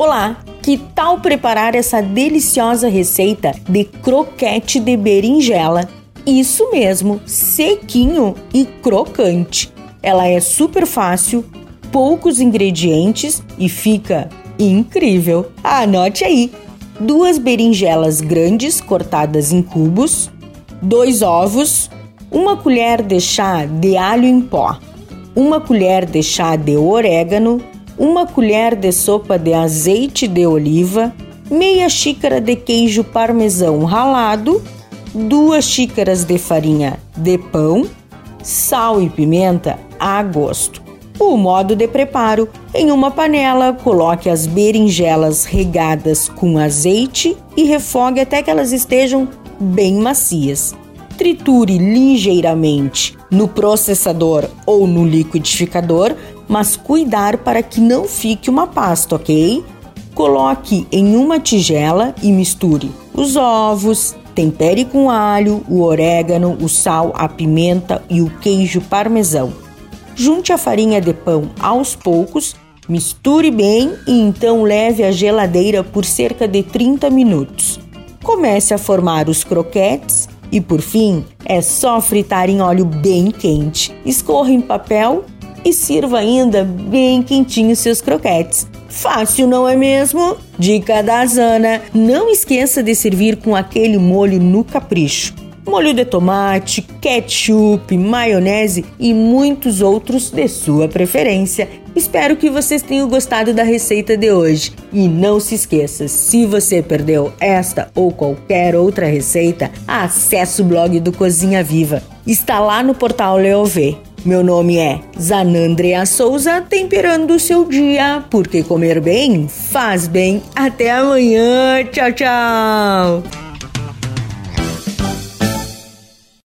Olá, que tal preparar essa deliciosa receita de croquete de berinjela? Isso mesmo, sequinho e crocante. Ela é super fácil, poucos ingredientes e fica incrível. Anote aí: duas berinjelas grandes cortadas em cubos, dois ovos, uma colher de chá de alho em pó, uma colher de chá de orégano, uma colher de sopa de azeite de oliva, meia xícara de queijo parmesão ralado, duas xícaras de farinha de pão, sal e pimenta a gosto. O modo de preparo: em uma panela, coloque as berinjelas regadas com azeite e refogue até que elas estejam bem macias. Triture ligeiramente no processador ou no liquidificador, mas cuidar para que não fique uma pasta, ok? Coloque em uma tigela e misture os ovos, tempere com alho, o orégano, o sal, a pimenta e o queijo parmesão. Junte a farinha de pão aos poucos, misture bem e então leve à geladeira por cerca de 30 minutos. Comece a formar os croquetes e por fim, é só fritar em óleo bem quente. Escorra em papel e sirva ainda bem quentinho seus croquetes. Fácil, não é mesmo? Dica da Zana: não esqueça de servir com aquele molho no capricho molho de tomate, ketchup, maionese e muitos outros de sua preferência. Espero que vocês tenham gostado da receita de hoje. E não se esqueça, se você perdeu esta ou qualquer outra receita, acesse o blog do Cozinha Viva. Está lá no portal Leovê. Meu nome é Zanandrea Souza, temperando o seu dia, porque comer bem faz bem. Até amanhã. Tchau, tchau.